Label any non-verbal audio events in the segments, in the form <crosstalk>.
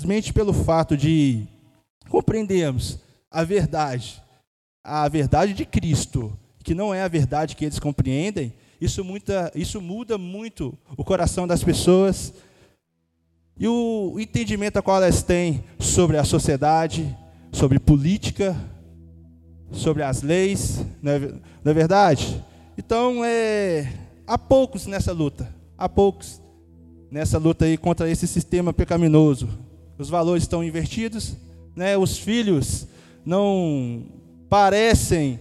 simplesmente pelo fato de compreendermos a verdade, a verdade de Cristo, que não é a verdade que eles compreendem, isso, muita, isso muda muito o coração das pessoas e o entendimento a qual elas têm sobre a sociedade, sobre política, sobre as leis, não é, não é verdade? Então, é, há poucos nessa luta, há poucos nessa luta aí contra esse sistema pecaminoso. Os valores estão invertidos, né? os filhos não parecem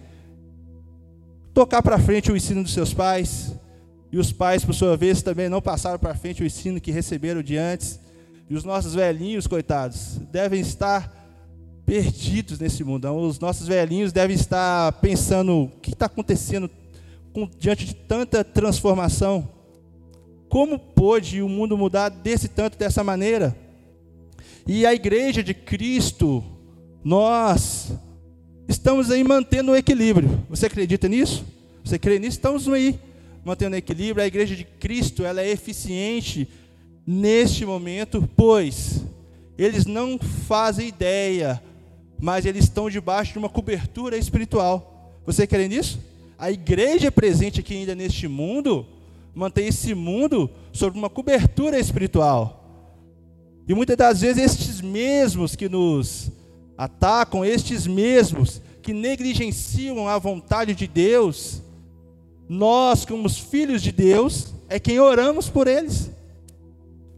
tocar para frente o ensino dos seus pais, e os pais, por sua vez, também não passaram para frente o ensino que receberam de antes. E os nossos velhinhos, coitados, devem estar perdidos nesse mundo. Os nossos velhinhos devem estar pensando: o que está acontecendo com, diante de tanta transformação? Como pôde o mundo mudar desse tanto, dessa maneira? E a igreja de Cristo, nós estamos aí mantendo o equilíbrio. Você acredita nisso? Você crê nisso? Estamos aí mantendo o equilíbrio. A igreja de Cristo, ela é eficiente neste momento, pois eles não fazem ideia, mas eles estão debaixo de uma cobertura espiritual. Você crê nisso? A igreja presente aqui ainda neste mundo mantém esse mundo sob uma cobertura espiritual. E muitas das vezes estes mesmos que nos atacam, estes mesmos que negligenciam a vontade de Deus, nós, como filhos de Deus, é quem oramos por eles.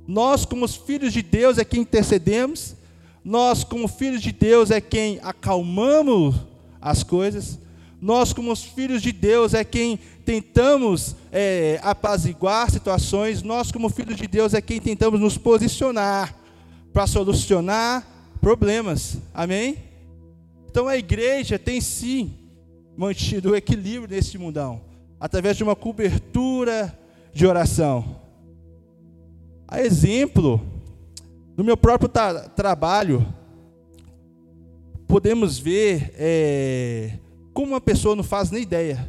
Nós, como filhos de Deus, é quem intercedemos. Nós, como filhos de Deus, é quem acalmamos as coisas. Nós, como filhos de Deus, é quem tentamos é, apaziguar situações. Nós, como filhos de Deus, é quem tentamos nos posicionar para solucionar problemas. Amém? Então a igreja tem sim mantido o equilíbrio nesse mundão através de uma cobertura de oração. A exemplo do meu próprio tra trabalho, podemos ver é, como uma pessoa não faz nem ideia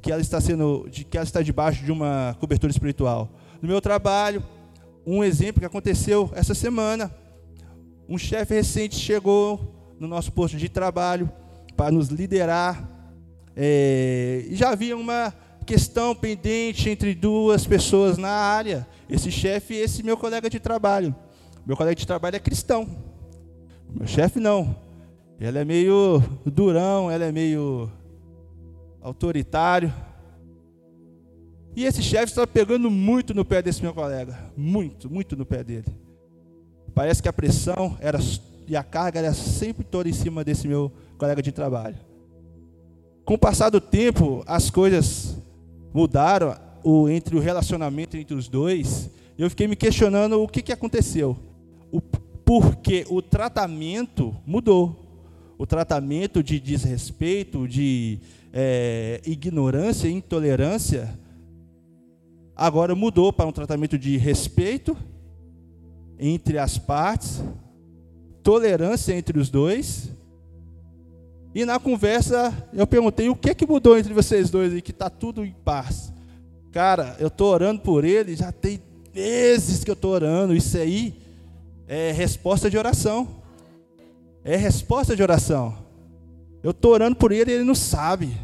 que ela está sendo, de que ela está debaixo de uma cobertura espiritual. No meu trabalho, um exemplo que aconteceu essa semana, um chefe recente chegou no nosso posto de trabalho para nos liderar é, já havia uma questão pendente entre duas pessoas na área, esse chefe e esse meu colega de trabalho. Meu colega de trabalho é cristão, meu chefe não. Ele é meio durão, ele é meio autoritário. E esse chefe estava pegando muito no pé desse meu colega, muito, muito no pé dele. Parece que a pressão era e a carga era sempre toda em cima desse meu colega de trabalho. Com o passar do tempo, as coisas mudaram o, entre o relacionamento entre os dois. Eu fiquei me questionando o que, que aconteceu. O, porque o tratamento mudou. O tratamento de desrespeito, de é, ignorância, intolerância, agora mudou para um tratamento de respeito entre as partes, tolerância entre os dois e na conversa eu perguntei o que é que mudou entre vocês dois aí, que está tudo em paz. Cara, eu estou orando por ele, já tem meses que eu estou orando. Isso aí é resposta de oração. É resposta de oração. Eu estou orando por ele e ele não sabe.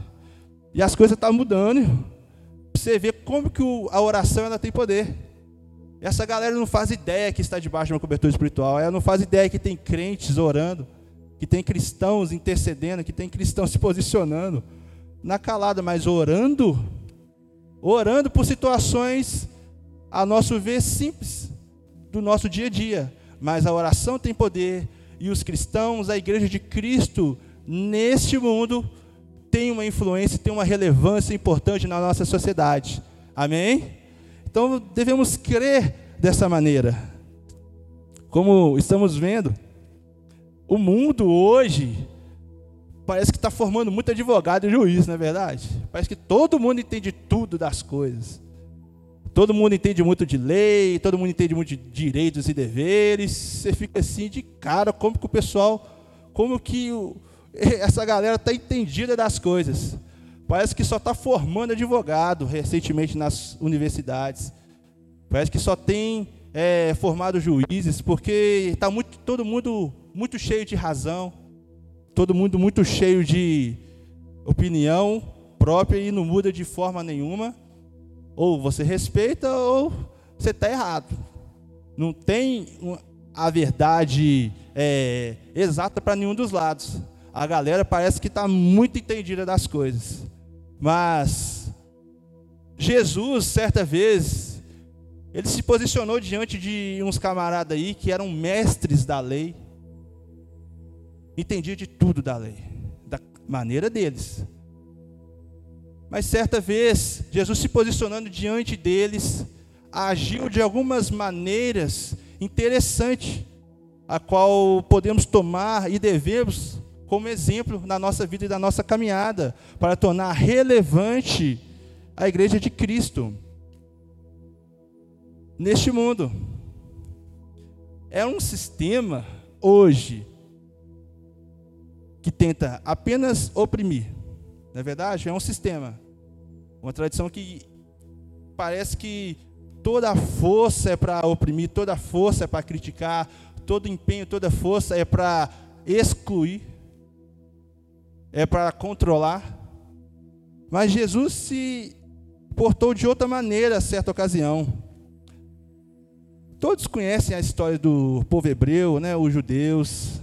E as coisas estão tá mudando. Você ver como que a oração ela tem poder. Essa galera não faz ideia que está debaixo de uma cobertura espiritual. Ela não faz ideia que tem crentes orando que tem cristãos intercedendo, que tem cristãos se posicionando na calada, mas orando, orando por situações a nosso ver simples do nosso dia a dia, mas a oração tem poder e os cristãos, a igreja de Cristo neste mundo tem uma influência, tem uma relevância importante na nossa sociedade. Amém? Então devemos crer dessa maneira. Como estamos vendo, o mundo hoje parece que está formando muito advogado e juiz, não é verdade? Parece que todo mundo entende tudo das coisas. Todo mundo entende muito de lei, todo mundo entende muito de direitos e deveres. Você fica assim de cara, como que o pessoal, como que o, <laughs> essa galera está entendida das coisas. Parece que só está formando advogado recentemente nas universidades. Parece que só tem é, formado juízes, porque está muito, todo mundo muito cheio de razão, todo mundo muito cheio de opinião própria e não muda de forma nenhuma. Ou você respeita ou você está errado. Não tem a verdade é, exata para nenhum dos lados. A galera parece que está muito entendida das coisas. Mas Jesus, certa vez, ele se posicionou diante de uns camaradas aí que eram mestres da lei, entendia de tudo da lei, da maneira deles. Mas certa vez, Jesus se posicionando diante deles, agiu de algumas maneiras interessantes, a qual podemos tomar e devemos como exemplo na nossa vida e na nossa caminhada, para tornar relevante a igreja de Cristo neste mundo. É um sistema hoje que tenta apenas oprimir. Na é verdade, é um sistema, uma tradição que parece que toda a força é para oprimir, toda a força é para criticar, todo empenho, toda força é para excluir, é para controlar. Mas Jesus se portou de outra maneira a certa ocasião. Todos conhecem a história do povo hebreu, né, os judeus.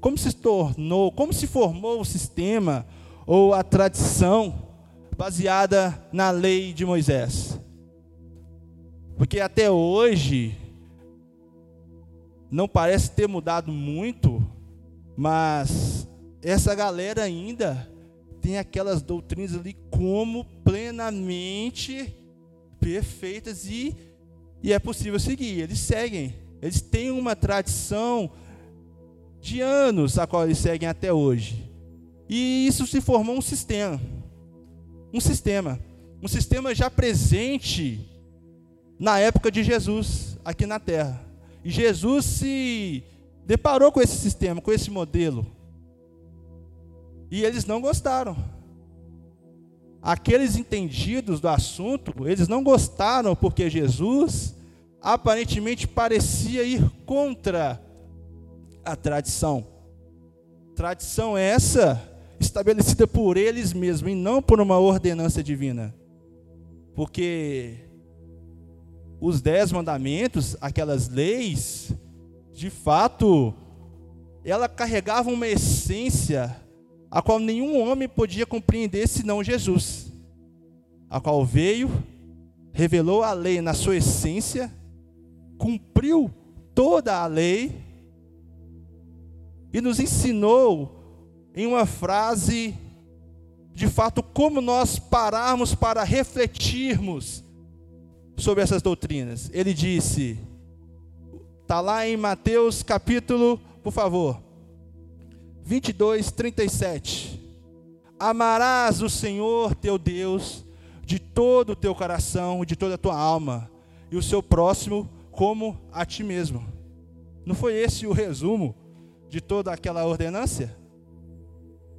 Como se tornou, como se formou o sistema ou a tradição baseada na lei de Moisés. Porque até hoje não parece ter mudado muito, mas essa galera ainda tem aquelas doutrinas ali como plenamente perfeitas e, e é possível seguir. Eles seguem, eles têm uma tradição de anos a qual eles seguem até hoje. E isso se formou um sistema. Um sistema. Um sistema já presente na época de Jesus, aqui na terra. E Jesus se deparou com esse sistema, com esse modelo. E eles não gostaram. Aqueles entendidos do assunto, eles não gostaram porque Jesus aparentemente parecia ir contra a tradição. Tradição essa estabelecida por eles mesmos e não por uma ordenança divina. Porque os dez mandamentos, aquelas leis, de fato, ela carregava uma essência a qual nenhum homem podia compreender senão Jesus, a qual veio, revelou a lei na sua essência, cumpriu toda a lei e nos ensinou em uma frase, de fato, como nós pararmos para refletirmos sobre essas doutrinas. Ele disse, está lá em Mateus capítulo, por favor, 22, 37. Amarás o Senhor teu Deus de todo o teu coração, de toda a tua alma, e o seu próximo como a ti mesmo. Não foi esse o resumo de toda aquela ordenância?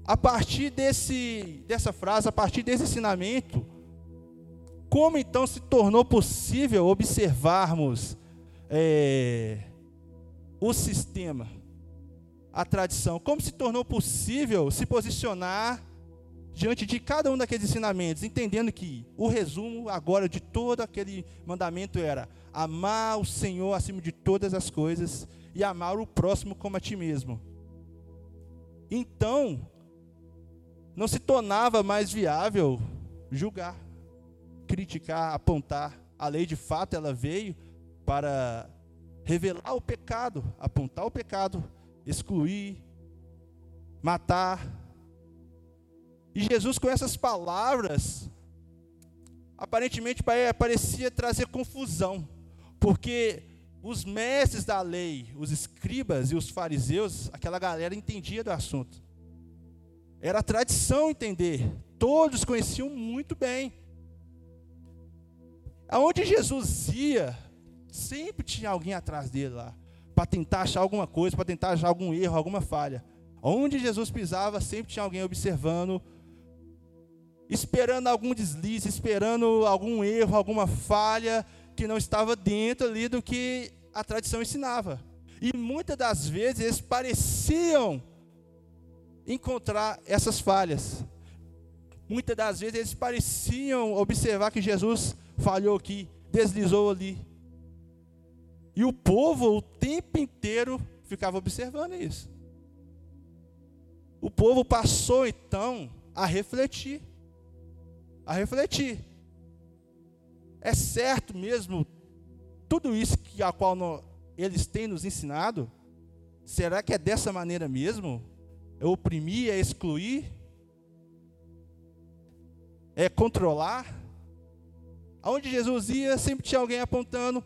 A partir desse, dessa frase, a partir desse ensinamento, como então se tornou possível observarmos é, o sistema, a tradição? Como se tornou possível se posicionar diante de cada um daqueles ensinamentos, entendendo que o resumo agora de todo aquele mandamento era amar o Senhor acima de todas as coisas e amar o próximo como a ti mesmo. Então, não se tornava mais viável julgar criticar, apontar. A lei de fato ela veio para revelar o pecado, apontar o pecado, excluir, matar. E Jesus com essas palavras aparentemente parecia trazer confusão, porque os mestres da lei, os escribas e os fariseus, aquela galera entendia do assunto. Era tradição entender, todos conheciam muito bem. Aonde Jesus ia, sempre tinha alguém atrás dele lá, para tentar achar alguma coisa, para tentar achar algum erro, alguma falha. Onde Jesus pisava, sempre tinha alguém observando, esperando algum deslize, esperando algum erro, alguma falha que não estava dentro ali do que a tradição ensinava. E muitas das vezes eles pareciam encontrar essas falhas. Muitas das vezes eles pareciam observar que Jesus falhou aqui, deslizou ali. E o povo o tempo inteiro ficava observando isso. O povo passou então a refletir. A refletir. É certo mesmo tudo isso que a qual eles têm nos ensinado? Será que é dessa maneira mesmo? É oprimir, é excluir? É controlar? Aonde Jesus ia, sempre tinha alguém apontando,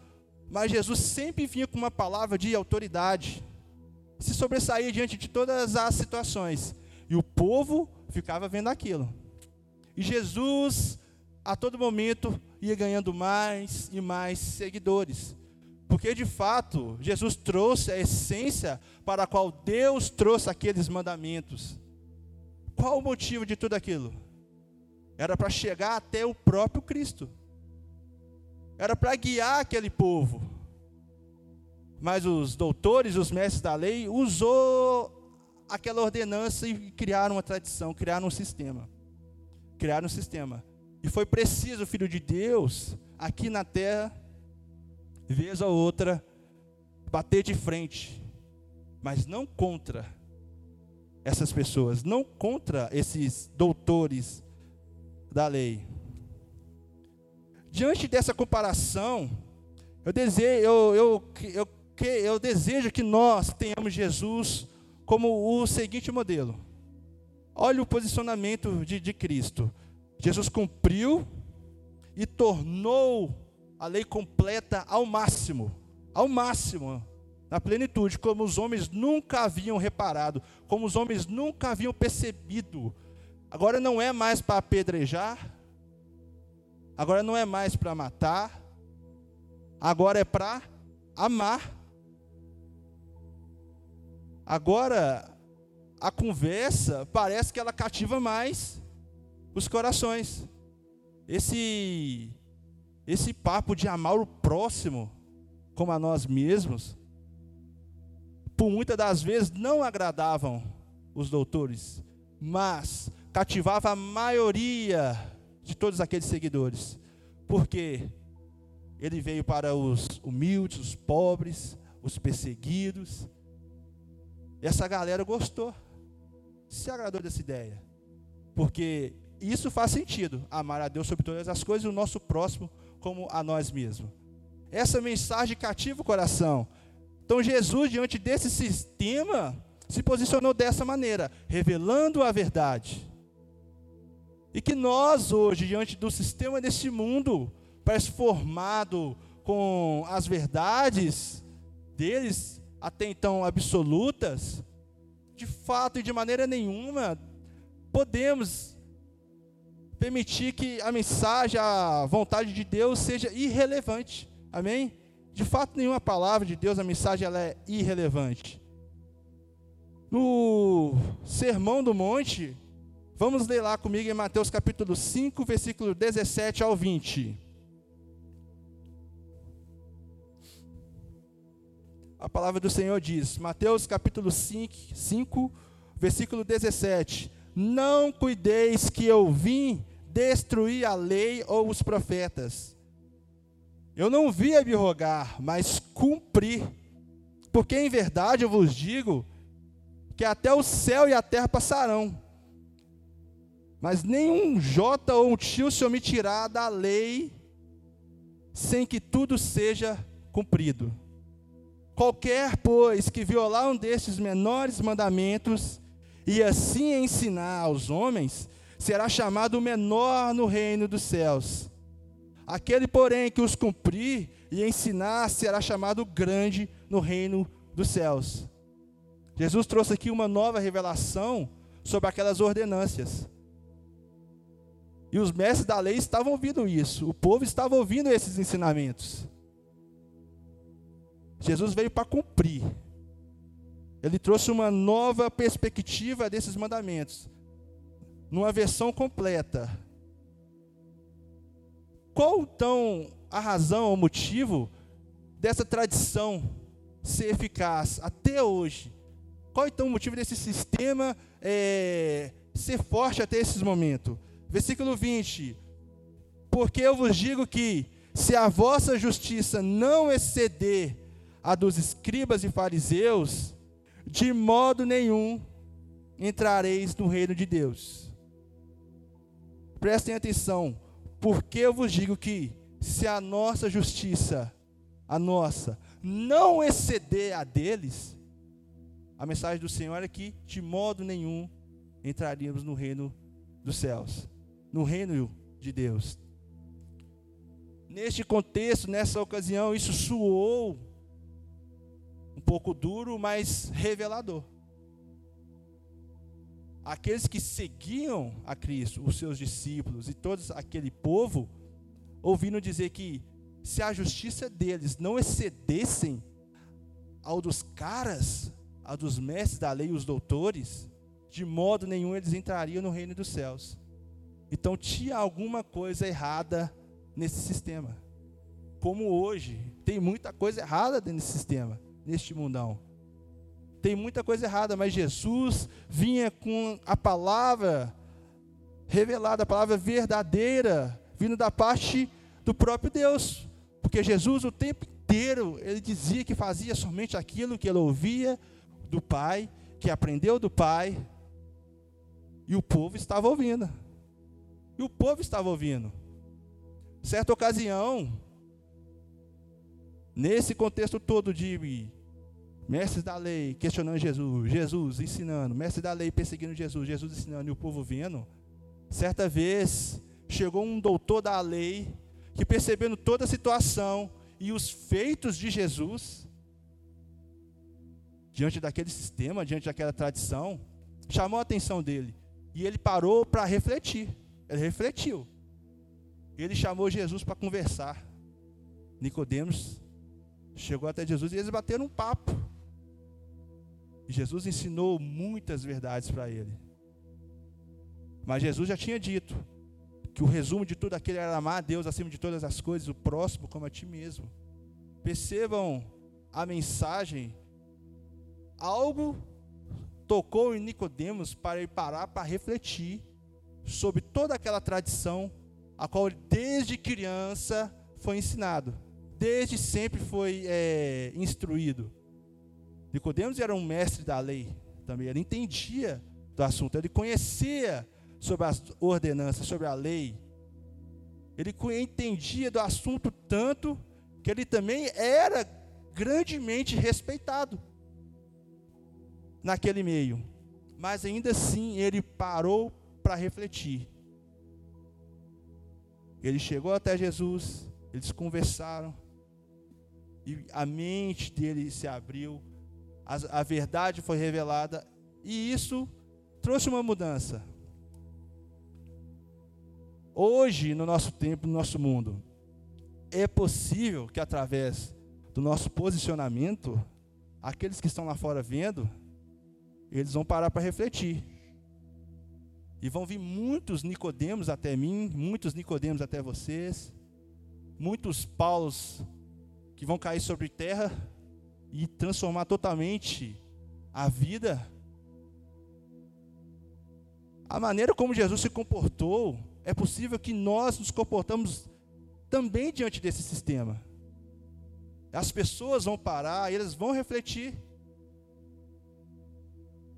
mas Jesus sempre vinha com uma palavra de autoridade, se sobressaía diante de todas as situações, e o povo ficava vendo aquilo. E Jesus, a todo momento, ia ganhando mais e mais seguidores. Porque de fato, Jesus trouxe a essência para a qual Deus trouxe aqueles mandamentos. Qual o motivo de tudo aquilo? Era para chegar até o próprio Cristo. Era para guiar aquele povo. Mas os doutores, os mestres da lei, usou aquela ordenança e criaram uma tradição, criaram um sistema. Criaram um sistema. E foi preciso o Filho de Deus, aqui na terra, vez ou outra, bater de frente, mas não contra essas pessoas, não contra esses doutores da lei. Diante dessa comparação, eu desejo, eu, eu, eu, eu desejo que nós tenhamos Jesus como o seguinte modelo. Olha o posicionamento de, de Cristo. Jesus cumpriu e tornou a lei completa ao máximo, ao máximo, na plenitude, como os homens nunca haviam reparado, como os homens nunca haviam percebido. Agora não é mais para apedrejar, agora não é mais para matar, agora é para amar. Agora a conversa parece que ela cativa mais os corações. Esse esse papo de amar o próximo como a nós mesmos, por muitas das vezes não agradavam os doutores, mas cativava a maioria de todos aqueles seguidores. Porque ele veio para os humildes, os pobres, os perseguidos. Essa galera gostou, se agradou dessa ideia. Porque isso faz sentido, amar a Deus sobre todas as coisas e o nosso próximo como a nós mesmos. Essa mensagem cativa o coração. Então Jesus, diante desse sistema, se posicionou dessa maneira, revelando a verdade. E que nós hoje, diante do sistema desse mundo, parece formado com as verdades deles, até então absolutas, de fato e de maneira nenhuma podemos permitir que a mensagem, a vontade de Deus seja irrelevante. Amém? De fato, nenhuma palavra de Deus, a mensagem ela é irrelevante. No Sermão do Monte, vamos ler lá comigo em Mateus capítulo 5, versículo 17 ao 20. A palavra do Senhor diz, Mateus capítulo 5, 5 versículo 17: Não cuideis que eu vim destruir a lei ou os profetas. Eu não vim abrogar, mas cumprir. Porque em verdade eu vos digo que até o céu e a terra passarão, mas nenhum jota ou um tio se omitirá da lei sem que tudo seja cumprido. Qualquer, pois, que violar um destes menores mandamentos e assim ensinar aos homens, será chamado menor no reino dos céus. Aquele, porém, que os cumprir e ensinar será chamado grande no reino dos céus. Jesus trouxe aqui uma nova revelação sobre aquelas ordenâncias. E os mestres da lei estavam ouvindo isso, o povo estava ouvindo esses ensinamentos. Jesus veio para cumprir. Ele trouxe uma nova perspectiva desses mandamentos, numa versão completa. Qual então a razão, o motivo dessa tradição ser eficaz até hoje? Qual então o motivo desse sistema é, ser forte até esses momentos? Versículo 20: Porque eu vos digo que, se a vossa justiça não exceder a dos escribas e fariseus, de modo nenhum entrareis no reino de Deus. Prestem atenção, porque eu vos digo que, se a nossa justiça, a nossa, não exceder a deles, a mensagem do Senhor é que, de modo nenhum, entraríamos no reino dos céus, no reino de Deus. Neste contexto, nessa ocasião, isso soou um pouco duro, mas revelador. Aqueles que seguiam a Cristo, os seus discípulos e todo aquele povo, ouvindo dizer que se a justiça deles não excedessem ao dos caras, ao dos mestres da lei, os doutores, de modo nenhum eles entrariam no reino dos céus. Então tinha alguma coisa errada nesse sistema. Como hoje, tem muita coisa errada nesse sistema neste mundão. Tem muita coisa errada, mas Jesus vinha com a palavra revelada, a palavra verdadeira, vindo da parte do próprio Deus. Porque Jesus o tempo inteiro ele dizia que fazia somente aquilo que ele ouvia do Pai, que aprendeu do Pai, e o povo estava ouvindo. E o povo estava ouvindo. Certa ocasião, nesse contexto todo de Mestres da lei questionando Jesus, Jesus ensinando, mestre da lei perseguindo Jesus, Jesus ensinando e o povo vendo. Certa vez chegou um doutor da lei que percebendo toda a situação e os feitos de Jesus diante daquele sistema, diante daquela tradição, chamou a atenção dele e ele parou para refletir. Ele refletiu. Ele chamou Jesus para conversar. Nicodemos chegou até Jesus e eles bateram um papo. E Jesus ensinou muitas verdades para ele. Mas Jesus já tinha dito que o resumo de tudo aquilo era amar a Deus acima de todas as coisas, o próximo como a ti mesmo. Percebam a mensagem. Algo tocou em Nicodemos para ele parar para refletir sobre toda aquela tradição a qual desde criança foi ensinado, desde sempre foi é, instruído. Nicodemos era um mestre da lei também, ele entendia do assunto, ele conhecia sobre as ordenanças, sobre a lei. Ele entendia do assunto tanto que ele também era grandemente respeitado naquele meio. Mas ainda assim ele parou para refletir. Ele chegou até Jesus, eles conversaram, e a mente dele se abriu a, a verdade foi revelada e isso trouxe uma mudança. Hoje, no nosso tempo, no nosso mundo, é possível que através do nosso posicionamento, aqueles que estão lá fora vendo, eles vão parar para refletir. E vão vir muitos Nicodemos até mim, muitos Nicodemos até vocês, muitos Paulos que vão cair sobre terra e transformar totalmente a vida. A maneira como Jesus se comportou, é possível que nós nos comportamos também diante desse sistema. As pessoas vão parar, elas vão refletir.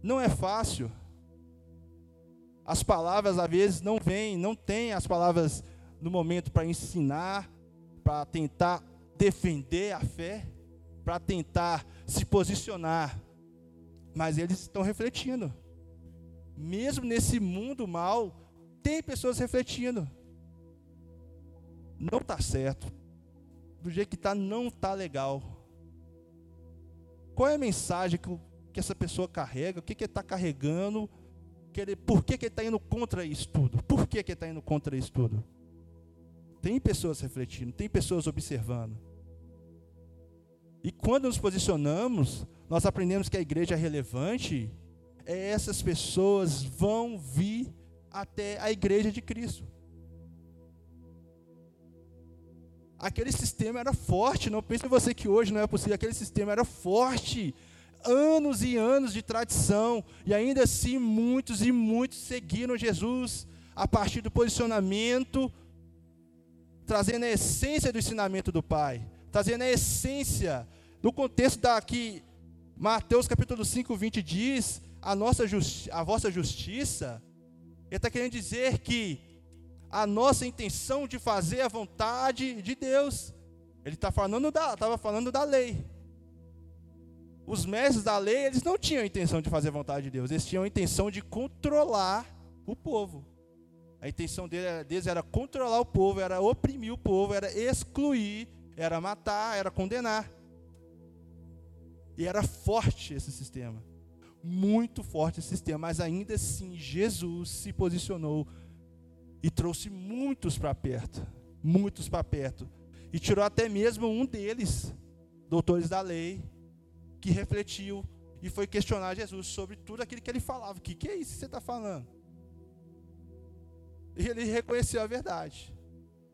Não é fácil. As palavras às vezes não vêm, não tem as palavras no momento para ensinar, para tentar defender a fé para tentar se posicionar, mas eles estão refletindo. Mesmo nesse mundo mal, tem pessoas refletindo. Não está certo. Do jeito que está, não está legal. Qual é a mensagem que, que essa pessoa carrega? O que, que ele está carregando? Que ele, por que, que ele está indo contra isso tudo? Por que, que ele está indo contra isso tudo? Tem pessoas refletindo, tem pessoas observando. E quando nos posicionamos, nós aprendemos que a igreja é relevante, é essas pessoas vão vir até a igreja de Cristo. Aquele sistema era forte, não pense você que hoje não é possível, aquele sistema era forte. Anos e anos de tradição, e ainda assim muitos e muitos seguiram Jesus a partir do posicionamento, trazendo a essência do ensinamento do Pai, trazendo a essência do contexto da que Mateus capítulo 5, 20 diz, a, nossa a vossa justiça, ele está querendo dizer que a nossa intenção de fazer a vontade de Deus. Ele está falando da, estava falando da lei. Os mestres da lei, eles não tinham a intenção de fazer a vontade de Deus, eles tinham a intenção de controlar o povo. A intenção deles era controlar o povo, era oprimir o povo, era excluir, era matar, era condenar. E era forte esse sistema. Muito forte esse sistema, mas ainda assim Jesus se posicionou e trouxe muitos para perto, muitos para perto, e tirou até mesmo um deles, doutores da lei, que refletiu e foi questionar Jesus sobre tudo aquilo que ele falava. O que, que é isso que você está falando? E ele reconheceu a verdade.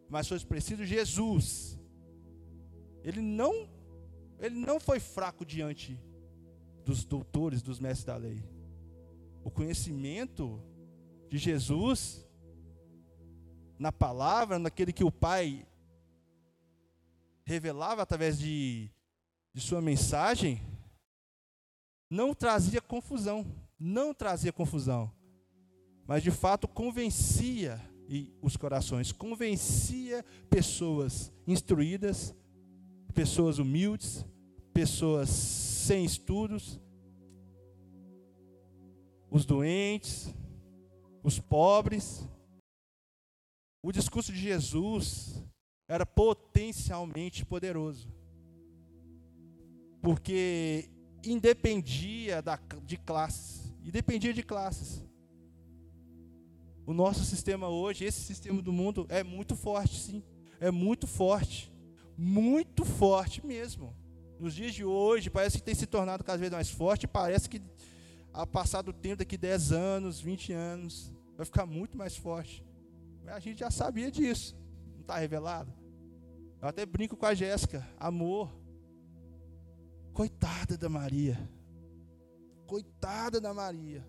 Mas foi preciso Jesus. Ele não, ele não foi fraco diante dos doutores, dos mestres da lei. O conhecimento de Jesus na palavra, naquele que o Pai revelava através de, de sua mensagem, não trazia confusão, não trazia confusão, mas de fato convencia os corações, convencia pessoas instruídas, pessoas humildes, pessoas sem estudos, os doentes, os pobres, o discurso de Jesus era potencialmente poderoso. Porque independia da, de classes, independia de classes. O nosso sistema hoje, esse sistema do mundo é muito forte, sim. É muito forte. Muito forte mesmo. Nos dias de hoje, parece que tem se tornado cada vez mais forte. Parece que, a passar do tempo, daqui 10 anos, 20 anos, vai ficar muito mais forte. A gente já sabia disso. Não está revelado? Eu até brinco com a Jéssica. Amor. Coitada da Maria. Coitada da Maria.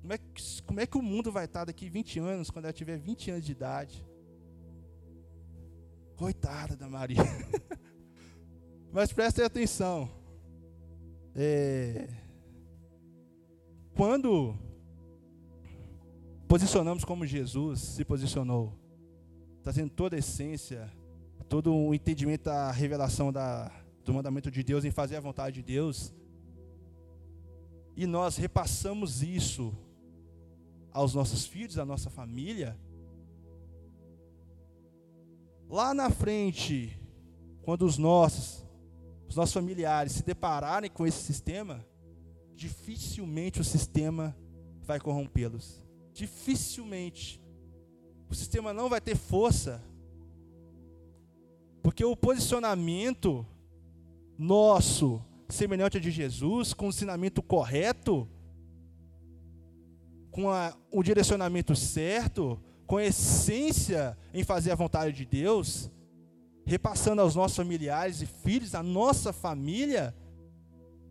Como é, que, como é que o mundo vai estar daqui 20 anos, quando ela tiver 20 anos de idade? Coitada da Maria. <laughs> Mas prestem atenção. É, quando posicionamos como Jesus se posicionou, trazendo toda a essência, todo o entendimento da revelação da, do mandamento de Deus em fazer a vontade de Deus, e nós repassamos isso aos nossos filhos, à nossa família, lá na frente, quando os nossos, os nossos familiares se depararem com esse sistema, dificilmente o sistema vai corrompê-los. Dificilmente. O sistema não vai ter força, porque o posicionamento nosso, semelhante ao de Jesus, com o ensinamento correto, com a, o direcionamento certo, com a essência em fazer a vontade de Deus, repassando aos nossos familiares e filhos, a nossa família,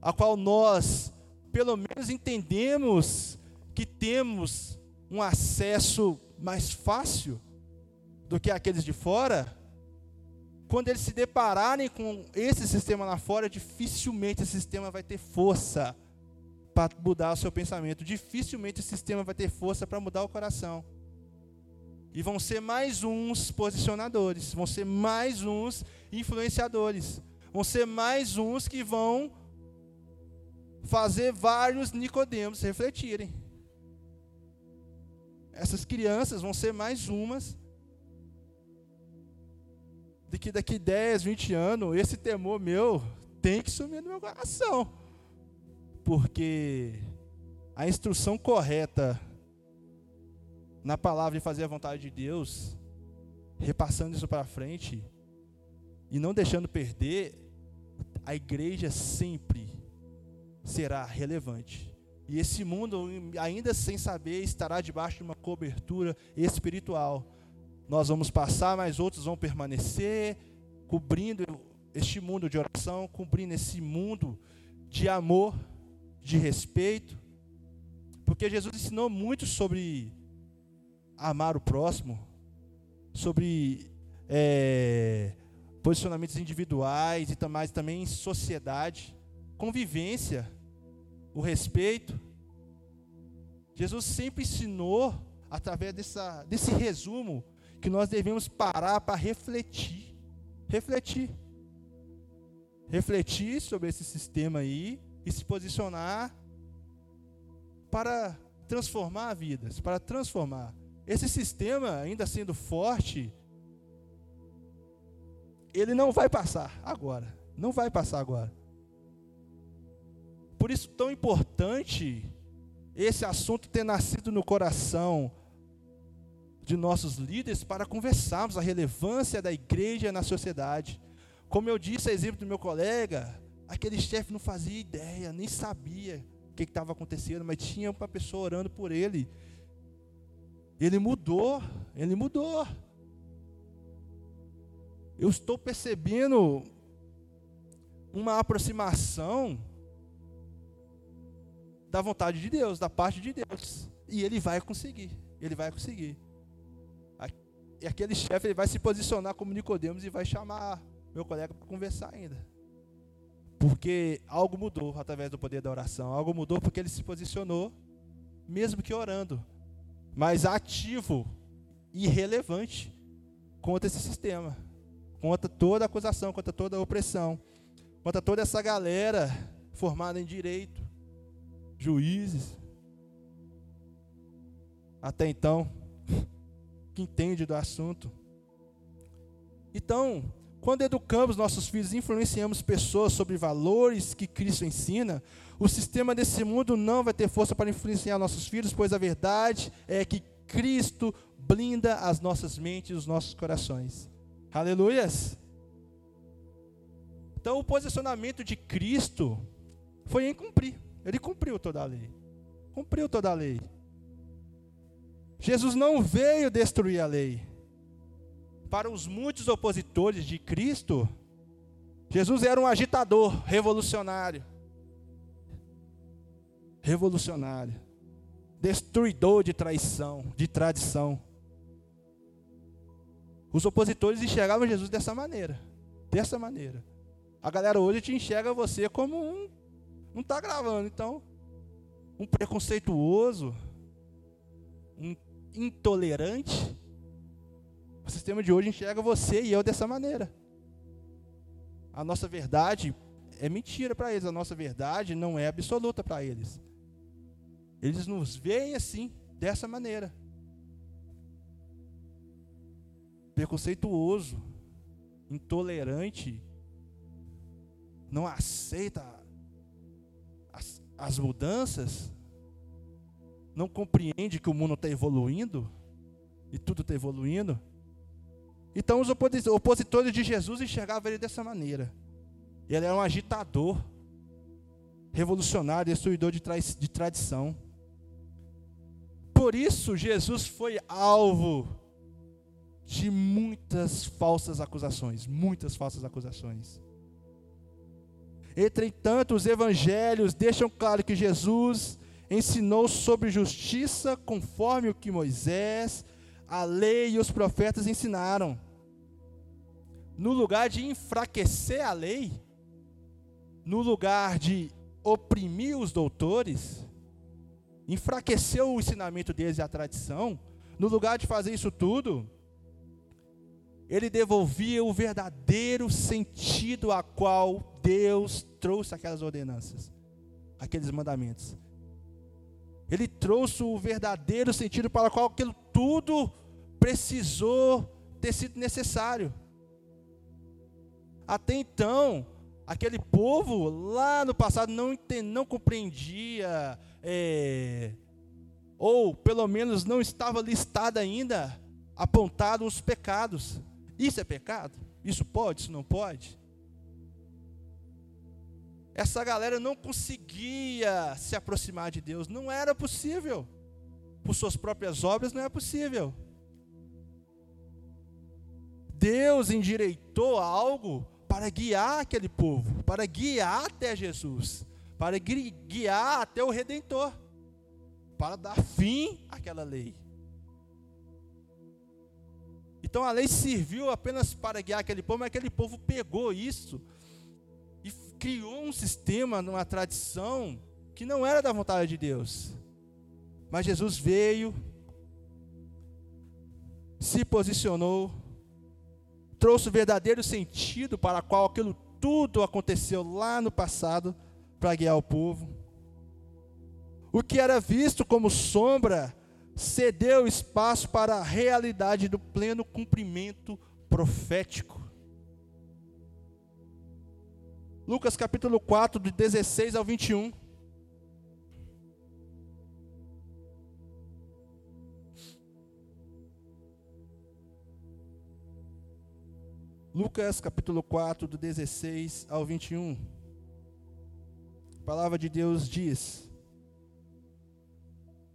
a qual nós, pelo menos, entendemos que temos um acesso mais fácil do que aqueles de fora, quando eles se depararem com esse sistema lá fora, dificilmente esse sistema vai ter força para mudar o seu pensamento. Dificilmente esse sistema vai ter força para mudar o coração. E vão ser mais uns posicionadores, vão ser mais uns influenciadores, vão ser mais uns que vão fazer vários Nicodemos refletirem essas crianças vão ser mais umas de que daqui 10, 20 anos, esse temor meu tem que sumir no meu coração. Porque a instrução correta na palavra de fazer a vontade de Deus, repassando isso para frente e não deixando perder, a igreja sempre será relevante. E esse mundo, ainda sem saber, estará debaixo de uma cobertura espiritual. Nós vamos passar, mas outros vão permanecer, cobrindo este mundo de oração, cobrindo esse mundo de amor, de respeito. Porque Jesus ensinou muito sobre amar o próximo, sobre é, posicionamentos individuais e também, também sociedade, convivência, o respeito. Jesus sempre ensinou, através dessa, desse resumo, que nós devemos parar para refletir. Refletir. Refletir sobre esse sistema aí e se posicionar para transformar vidas, para transformar. Esse sistema, ainda sendo forte, ele não vai passar agora. Não vai passar agora. Por isso, tão importante esse assunto ter nascido no coração de nossos líderes para conversarmos a relevância da igreja na sociedade. Como eu disse, a exemplo do meu colega, aquele chefe não fazia ideia, nem sabia o que estava acontecendo, mas tinha uma pessoa orando por ele. Ele mudou, ele mudou. Eu estou percebendo uma aproximação da vontade de Deus, da parte de Deus. E ele vai conseguir. Ele vai conseguir. E aquele chefe ele vai se posicionar como Nicodemos e vai chamar meu colega para conversar ainda. Porque algo mudou através do poder da oração. Algo mudou porque ele se posicionou, mesmo que orando, mas ativo e relevante contra esse sistema, contra toda acusação, contra toda opressão, contra toda essa galera formada em direito, juízes. Até então, que entende do assunto. Então, quando educamos nossos filhos, influenciamos pessoas sobre valores que Cristo ensina, o sistema desse mundo não vai ter força para influenciar nossos filhos, pois a verdade é que Cristo blinda as nossas mentes e os nossos corações. Aleluias! Então, o posicionamento de Cristo foi em cumprir. Ele cumpriu toda a lei. Cumpriu toda a lei. Jesus não veio destruir a lei. Para os muitos opositores de Cristo, Jesus era um agitador revolucionário. Revolucionário. Destruidor de traição, de tradição. Os opositores enxergavam Jesus dessa maneira. Dessa maneira. A galera hoje te enxerga você como um. Não está gravando, então. Um preconceituoso. Um intolerante, o sistema de hoje enxerga você e eu dessa maneira. A nossa verdade é mentira para eles, a nossa verdade não é absoluta para eles. Eles nos veem assim, dessa maneira. Preconceituoso, intolerante, não aceita as, as mudanças, não compreende que o mundo está evoluindo e tudo está evoluindo. Então os opositores de Jesus enxergavam ele dessa maneira. Ele era um agitador, revolucionário, destruidor de, tra de tradição. Por isso Jesus foi alvo de muitas falsas acusações, muitas falsas acusações. Entretanto, os evangelhos deixam claro que Jesus ensinou sobre justiça conforme o que Moisés, a lei e os profetas ensinaram. No lugar de enfraquecer a lei, no lugar de oprimir os doutores, enfraqueceu o ensinamento deles e a tradição, no lugar de fazer isso tudo, ele devolvia o verdadeiro sentido a qual Deus trouxe aquelas ordenanças, aqueles mandamentos. Ele trouxe o verdadeiro sentido para o qual aquilo tudo precisou ter sido necessário. Até então, aquele povo lá no passado não, não compreendia, é, ou pelo menos não estava listado ainda, apontado os pecados. Isso é pecado? Isso pode? Isso não pode? Essa galera não conseguia se aproximar de Deus, não era possível. Por suas próprias obras não é possível. Deus endireitou algo para guiar aquele povo, para guiar até Jesus, para guiar até o Redentor, para dar fim àquela lei. Então a lei serviu apenas para guiar aquele povo, mas aquele povo pegou isso criou um sistema, uma tradição que não era da vontade de Deus. Mas Jesus veio, se posicionou, trouxe o verdadeiro sentido para qual aquilo tudo aconteceu lá no passado para guiar o povo. O que era visto como sombra cedeu espaço para a realidade do pleno cumprimento profético. Lucas capítulo 4, de 16 ao 21. Lucas capítulo 4, do 16 ao 21. A palavra de Deus diz: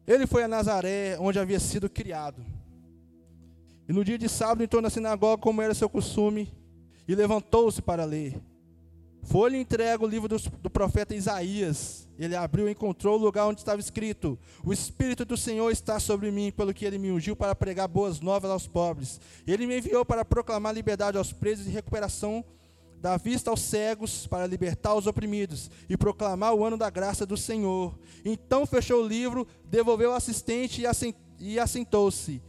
Ele foi a Nazaré, onde havia sido criado. E no dia de sábado entrou na sinagoga, como era seu costume, e levantou-se para ler. Foi-lhe entregue o livro do, do, profeta Isaías. Ele abriu e encontrou o lugar onde estava escrito: O Espírito do Senhor está sobre mim, pelo que ele me ungiu para pregar boas novas aos pobres. Ele me enviou para proclamar liberdade aos presos e recuperação da vista aos cegos, para libertar os oprimidos e proclamar o ano da graça do Senhor. Então fechou o livro, devolveu o assistente e assentou-se.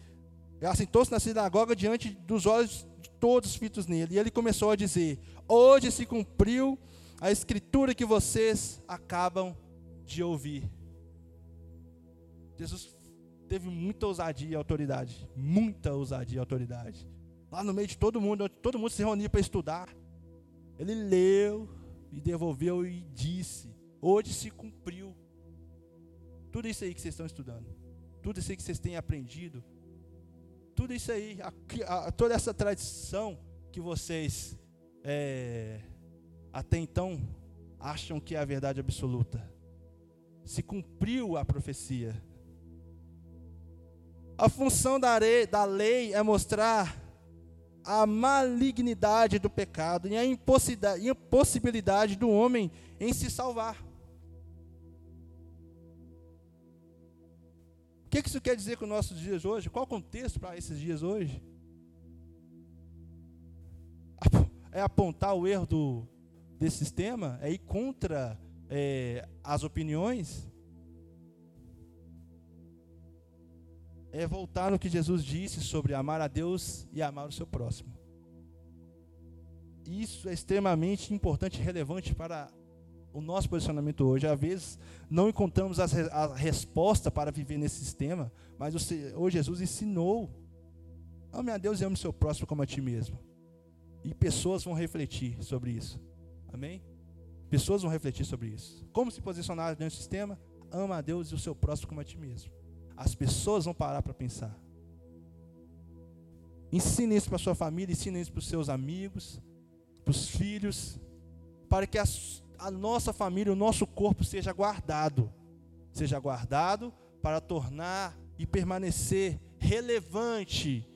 Assentou-se na sinagoga diante dos olhos todos fitos nele. E ele começou a dizer: Hoje se cumpriu a escritura que vocês acabam de ouvir. Jesus teve muita ousadia e autoridade, muita ousadia e autoridade. Lá no meio de todo mundo, todo mundo se reunia para estudar, ele leu e devolveu e disse: Hoje se cumpriu. Tudo isso aí que vocês estão estudando, tudo isso aí que vocês têm aprendido, tudo isso aí, a, a, toda essa tradição que vocês é, até então acham que é a verdade absoluta. Se cumpriu a profecia. A função da, da lei é mostrar a malignidade do pecado e a impossibilidade do homem em se salvar. O que isso quer dizer com os nossos dias hoje? Qual o contexto para esses dias hoje? é apontar o erro do, desse sistema, é ir contra é, as opiniões, é voltar no que Jesus disse sobre amar a Deus e amar o seu próximo. Isso é extremamente importante e relevante para o nosso posicionamento hoje. Às vezes não encontramos a resposta para viver nesse sistema, mas hoje Jesus ensinou: ame a Deus e ame o seu próximo como a ti mesmo. E pessoas vão refletir sobre isso. Amém? Pessoas vão refletir sobre isso. Como se posicionar dentro do sistema? Ama a Deus e o seu próximo como a ti mesmo. As pessoas vão parar para pensar. Ensine isso para sua família, ensine isso para os seus amigos, para os filhos, para que a, a nossa família, o nosso corpo seja guardado. Seja guardado para tornar e permanecer relevante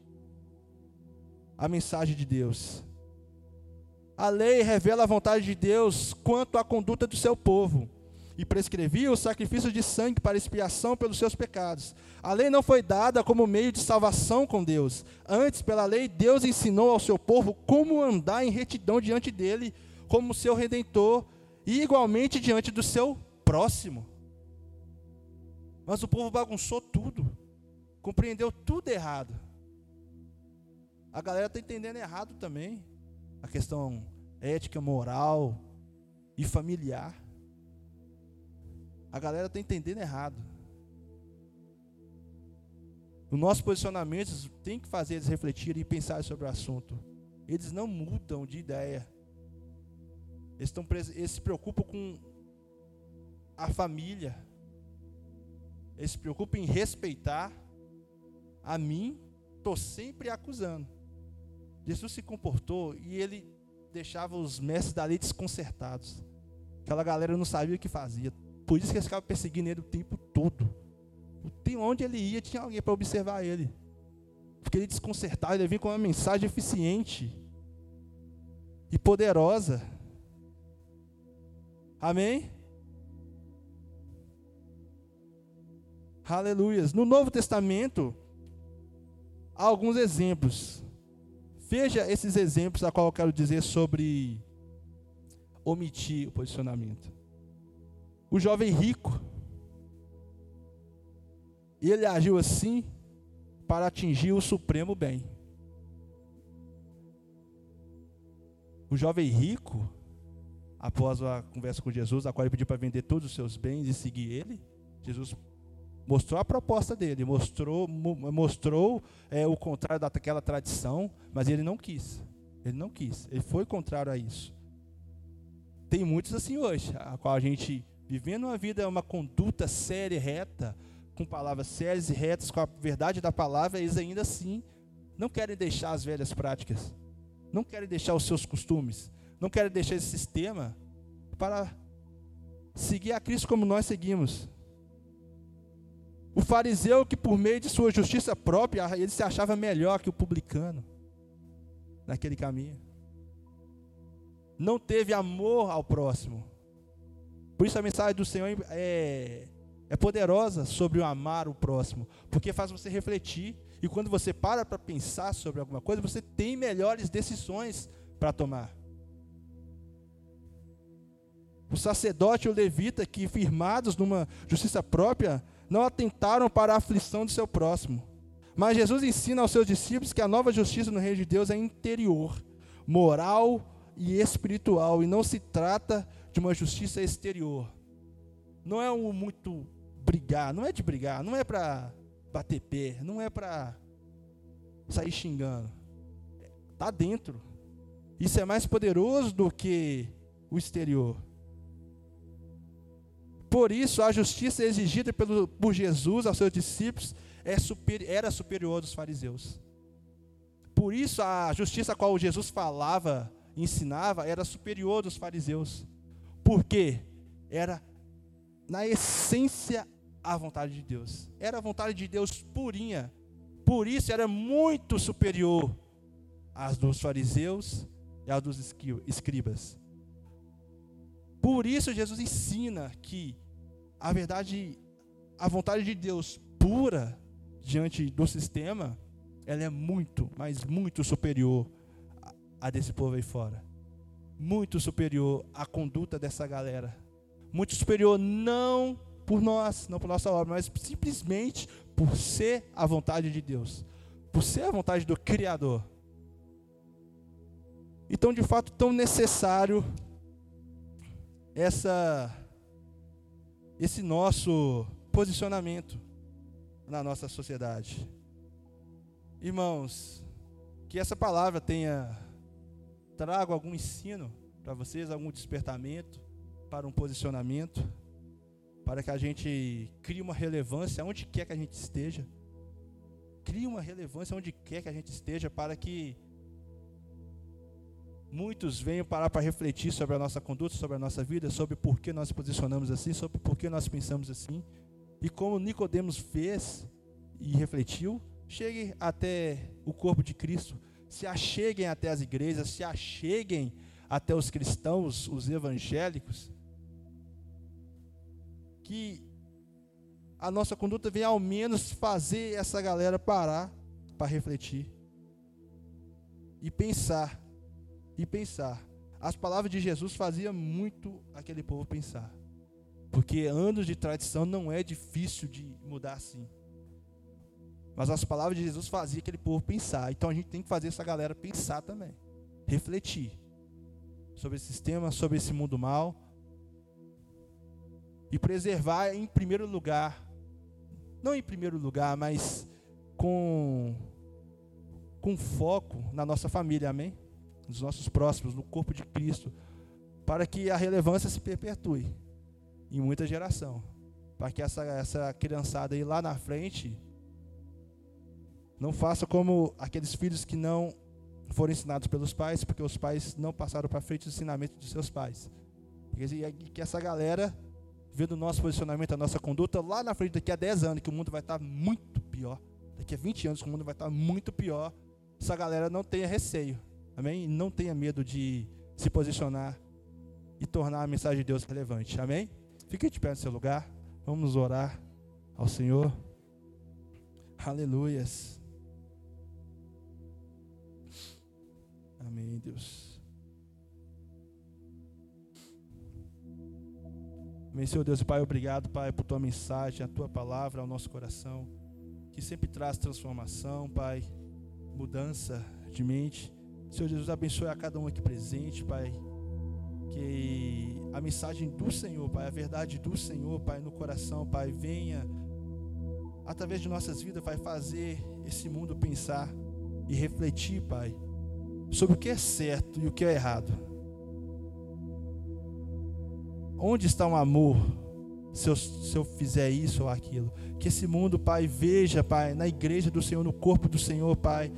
a mensagem de Deus. A lei revela a vontade de Deus quanto à conduta do seu povo e prescrevia o sacrifício de sangue para expiação pelos seus pecados. A lei não foi dada como meio de salvação com Deus. Antes, pela lei, Deus ensinou ao seu povo como andar em retidão diante dele, como seu redentor, e igualmente diante do seu próximo. Mas o povo bagunçou tudo, compreendeu tudo errado. A galera está entendendo errado também a questão ética, moral e familiar. A galera está entendendo errado. O nosso posicionamento tem que fazer eles refletirem e pensar sobre o assunto. Eles não mudam de ideia. Eles, estão, eles se preocupam com a família. Eles se preocupam em respeitar. A mim, estou sempre acusando. Jesus se comportou e ele deixava os mestres da lei desconcertados. Aquela galera não sabia o que fazia. Por isso que eles ficavam perseguindo ele o tempo todo. O tempo onde ele ia tinha alguém para observar ele. Porque ele desconcertava, ele vinha com uma mensagem eficiente e poderosa. Amém? Aleluias. No Novo Testamento, há alguns exemplos. Veja esses exemplos a qual eu quero dizer sobre omitir o posicionamento. O jovem rico, ele agiu assim para atingir o supremo bem. O jovem rico, após a conversa com Jesus, a qual ele pediu para vender todos os seus bens e seguir ele, Jesus mostrou a proposta dele, mostrou, mostrou é, o contrário daquela tradição, mas ele não quis. Ele não quis. Ele foi contrário a isso. Tem muitos assim hoje, a qual a gente vivendo uma vida, uma conduta séria e reta, com palavras sérias e retas, com a verdade da palavra, eles ainda assim não querem deixar as velhas práticas, não querem deixar os seus costumes, não querem deixar esse sistema para seguir a Cristo como nós seguimos. O fariseu que por meio de sua justiça própria, ele se achava melhor que o publicano naquele caminho. Não teve amor ao próximo. Por isso a mensagem do Senhor é, é poderosa sobre o amar o próximo, porque faz você refletir. E quando você para para pensar sobre alguma coisa, você tem melhores decisões para tomar. O sacerdote e o levita que firmados numa justiça própria não atentaram para a aflição do seu próximo. Mas Jesus ensina aos seus discípulos que a nova justiça no reino de Deus é interior, moral e espiritual, e não se trata de uma justiça exterior. Não é um muito brigar, não é de brigar, não é para bater pé, não é para sair xingando. Está dentro. Isso é mais poderoso do que o exterior. Por isso, a justiça exigida pelo, por Jesus aos seus discípulos é super, era superior dos fariseus. Por isso, a justiça a qual Jesus falava, ensinava, era superior dos fariseus. Porque era, na essência, a vontade de Deus. Era a vontade de Deus purinha. Por isso, era muito superior às dos fariseus e às dos escribas. Por isso Jesus ensina que a verdade, a vontade de Deus pura diante do sistema, ela é muito, mas muito superior a, desse povo aí fora. Muito superior à conduta dessa galera. Muito superior não por nós, não por nossa obra, mas simplesmente por ser a vontade de Deus, por ser a vontade do Criador. Então, de fato, tão necessário essa esse nosso posicionamento na nossa sociedade. Irmãos, que essa palavra tenha trago algum ensino para vocês, algum despertamento para um posicionamento, para que a gente crie uma relevância onde quer que a gente esteja. Crie uma relevância onde quer que a gente esteja para que muitos venham parar para refletir sobre a nossa conduta, sobre a nossa vida, sobre por que nós posicionamos assim, sobre por que nós pensamos assim. E como Nicodemos fez e refletiu, chegue até o corpo de Cristo, se acheguem até as igrejas, se acheguem até os cristãos, os evangélicos, que a nossa conduta venha ao menos fazer essa galera parar para refletir e pensar e pensar. As palavras de Jesus faziam muito aquele povo pensar. Porque anos de tradição não é difícil de mudar assim. Mas as palavras de Jesus faziam aquele povo pensar. Então a gente tem que fazer essa galera pensar também. Refletir sobre esse sistema, sobre esse mundo mal. E preservar em primeiro lugar. Não em primeiro lugar, mas com, com foco na nossa família, amém? Nos nossos próximos, no corpo de Cristo, para que a relevância se perpetue em muita geração, para que essa, essa criançada aí lá na frente não faça como aqueles filhos que não foram ensinados pelos pais, porque os pais não passaram para frente o ensinamento dos seus pais. E que essa galera, vendo o nosso posicionamento, a nossa conduta, lá na frente, daqui a 10 anos, que o mundo vai estar muito pior, daqui a 20 anos, o mundo vai estar muito pior. Essa galera não tenha receio, amém? Não tenha medo de se posicionar e tornar a mensagem de Deus relevante, amém? Fique de pé no seu lugar, vamos orar ao Senhor. Aleluias. Amém, Deus. Amém, Senhor Deus e Pai, obrigado, Pai, por tua mensagem, a tua palavra ao nosso coração, que sempre traz transformação, Pai, mudança de mente. Senhor Jesus, abençoe a cada um aqui presente, Pai. Que a mensagem do Senhor, Pai, a verdade do Senhor, Pai, no coração, Pai, venha através de nossas vidas, Pai, fazer esse mundo pensar e refletir, Pai, sobre o que é certo e o que é errado. Onde está o amor se eu, se eu fizer isso ou aquilo? Que esse mundo, Pai, veja, Pai, na igreja do Senhor, no corpo do Senhor, Pai,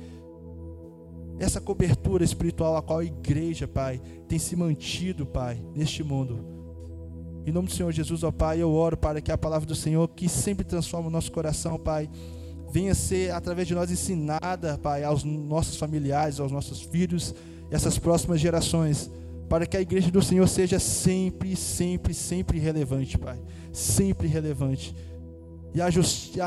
essa cobertura espiritual a qual a igreja, Pai, tem se mantido, Pai, neste mundo. Em nome do Senhor Jesus, ó Pai, eu oro para que a palavra do Senhor, que sempre transforma o nosso coração, Pai, venha ser através de nós ensinada, Pai, aos nossos familiares, aos nossos filhos e essas próximas gerações, para que a igreja do Senhor seja sempre, sempre, sempre relevante, Pai, sempre relevante. E a,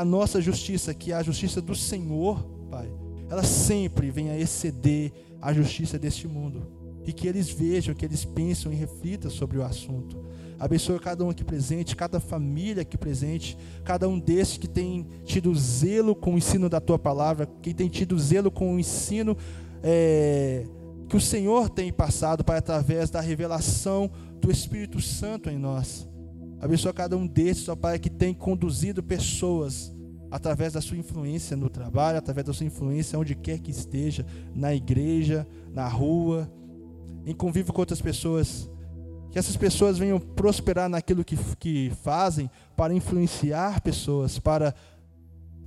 a nossa justiça, que é a justiça do Senhor, Pai, ela sempre venha exceder a justiça deste mundo. E que eles vejam, que eles pensem e reflitam sobre o assunto. Abençoa cada um aqui presente, cada família aqui presente, cada um desses que tem tido zelo com o ensino da tua palavra, quem tem tido zelo com o ensino é, que o Senhor tem passado para através da revelação do Espírito Santo em nós. Abençoa cada um desses, ó Pai, que tem conduzido pessoas através da sua influência no trabalho, através da sua influência onde quer que esteja, na igreja, na rua, em convívio com outras pessoas que essas pessoas venham prosperar naquilo que, que fazem para influenciar pessoas, para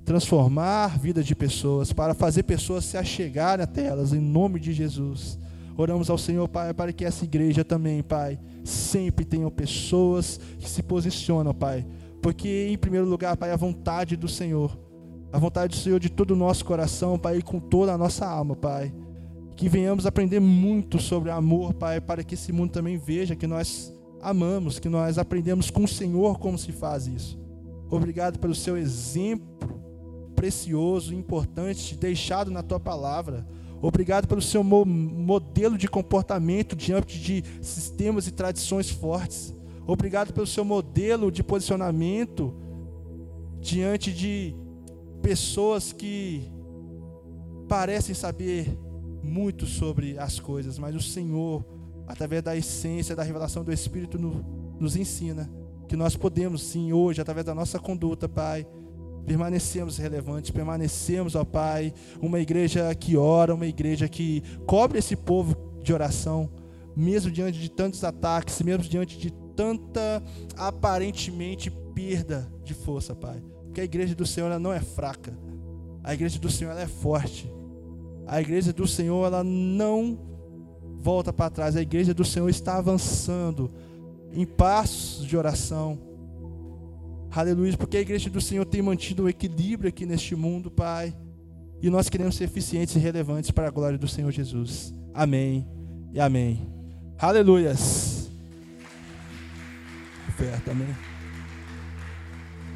transformar a vida de pessoas, para fazer pessoas se achegarem até elas, em nome de Jesus. Oramos ao Senhor, Pai, para que essa igreja também, Pai, sempre tenha pessoas que se posicionam, Pai. Porque, em primeiro lugar, Pai, a vontade do Senhor, a vontade do Senhor de todo o nosso coração, Pai, e com toda a nossa alma, Pai que venhamos aprender muito sobre amor, Pai, para que esse mundo também veja que nós amamos, que nós aprendemos com o Senhor como se faz isso. Obrigado pelo seu exemplo precioso, importante, deixado na tua palavra. Obrigado pelo seu modelo de comportamento diante de sistemas e tradições fortes. Obrigado pelo seu modelo de posicionamento diante de pessoas que parecem saber muito sobre as coisas, mas o Senhor, através da essência, da revelação do Espírito, no, nos ensina que nós podemos sim, hoje, através da nossa conduta, Pai, permanecemos relevantes, permanecemos, ó Pai, uma igreja que ora, uma igreja que cobre esse povo de oração, mesmo diante de tantos ataques, mesmo diante de tanta aparentemente perda de força, Pai. Porque a igreja do Senhor ela não é fraca, a igreja do Senhor ela é forte. A igreja do Senhor, ela não volta para trás. A igreja do Senhor está avançando em passos de oração. Aleluia, porque a igreja do Senhor tem mantido o equilíbrio aqui neste mundo, Pai. E nós queremos ser eficientes e relevantes para a glória do Senhor Jesus. Amém e amém. Aleluias. Oferta, amém.